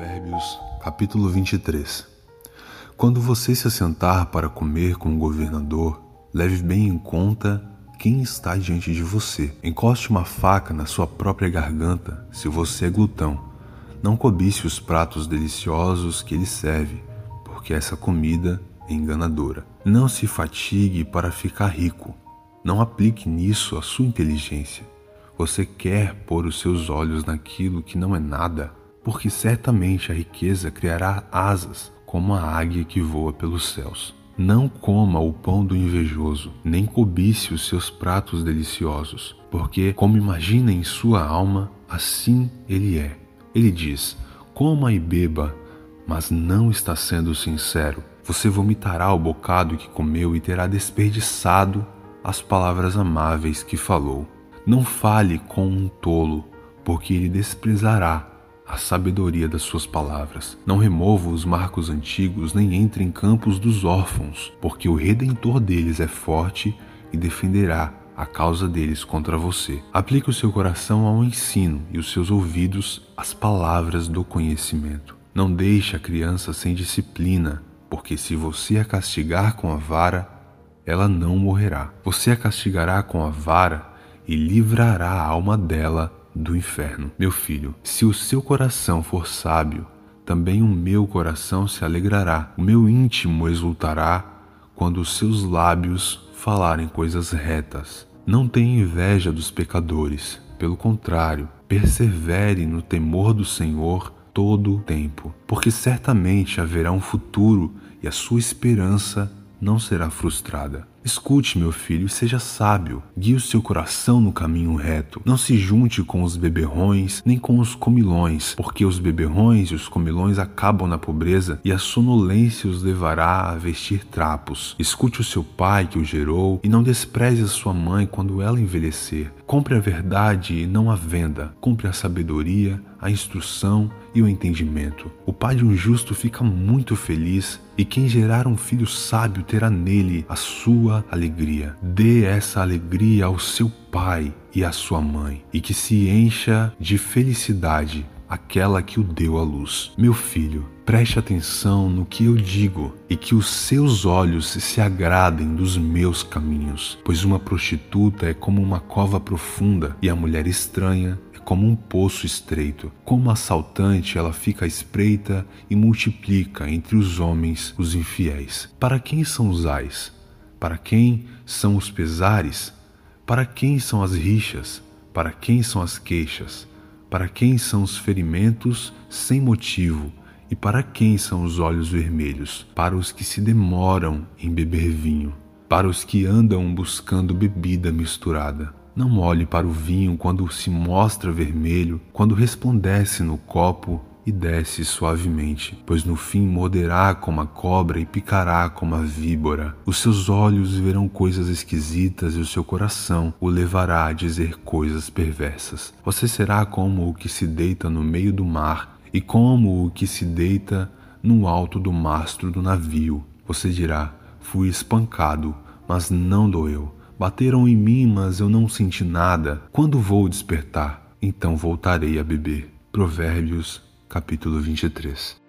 Provérbios, capítulo 23 Quando você se assentar para comer com o governador, leve bem em conta quem está diante de você. Encoste uma faca na sua própria garganta se você é glutão. Não cobice os pratos deliciosos que ele serve, porque essa comida é enganadora. Não se fatigue para ficar rico. Não aplique nisso a sua inteligência. Você quer pôr os seus olhos naquilo que não é nada porque certamente a riqueza criará asas como a águia que voa pelos céus. Não coma o pão do invejoso, nem cobice os seus pratos deliciosos, porque, como imagina em sua alma, assim ele é. Ele diz: coma e beba, mas não está sendo sincero. Você vomitará o bocado que comeu e terá desperdiçado as palavras amáveis que falou. Não fale com um tolo, porque ele desprezará a sabedoria das suas palavras. Não remova os marcos antigos, nem entre em campos dos órfãos, porque o redentor deles é forte e defenderá a causa deles contra você. Aplique o seu coração ao ensino e os seus ouvidos às palavras do conhecimento. Não deixe a criança sem disciplina, porque se você a castigar com a vara, ela não morrerá. Você a castigará com a vara e livrará a alma dela do inferno. Meu filho, se o seu coração for sábio, também o meu coração se alegrará, o meu íntimo exultará quando os seus lábios falarem coisas retas. Não tenha inveja dos pecadores, pelo contrário, persevere no temor do Senhor todo o tempo, porque certamente haverá um futuro e a sua esperança não será frustrada. Escute, meu filho, e seja sábio. Guie o seu coração no caminho reto. Não se junte com os beberrões nem com os comilões, porque os beberrões e os comilões acabam na pobreza e a sonolência os levará a vestir trapos. Escute o seu pai que o gerou e não despreze a sua mãe quando ela envelhecer. Compre a verdade e não a venda. Compre a sabedoria, a instrução e o entendimento. O pai de um justo fica muito feliz e quem gerar um filho sábio terá nele a sua alegria. Dê essa alegria ao seu pai e à sua mãe, e que se encha de felicidade aquela que o deu à luz. Meu filho, preste atenção no que eu digo e que os seus olhos se agradem dos meus caminhos, pois uma prostituta é como uma cova profunda e a mulher estranha é como um poço estreito. Como assaltante, ela fica espreita e multiplica entre os homens os infiéis. Para quem são os ais? Para quem são os pesares? Para quem são as rixas? Para quem são as queixas? Para quem são os ferimentos sem motivo? E para quem são os olhos vermelhos? Para os que se demoram em beber vinho, para os que andam buscando bebida misturada. Não olhe para o vinho quando se mostra vermelho, quando resplandece no copo e desce suavemente, pois no fim morderá como a cobra e picará como a víbora. Os seus olhos verão coisas esquisitas e o seu coração o levará a dizer coisas perversas. Você será como o que se deita no meio do mar e como o que se deita no alto do mastro do navio. Você dirá: Fui espancado, mas não doeu. Bateram em mim, mas eu não senti nada. Quando vou despertar, então voltarei a beber. Provérbios capítulo 23.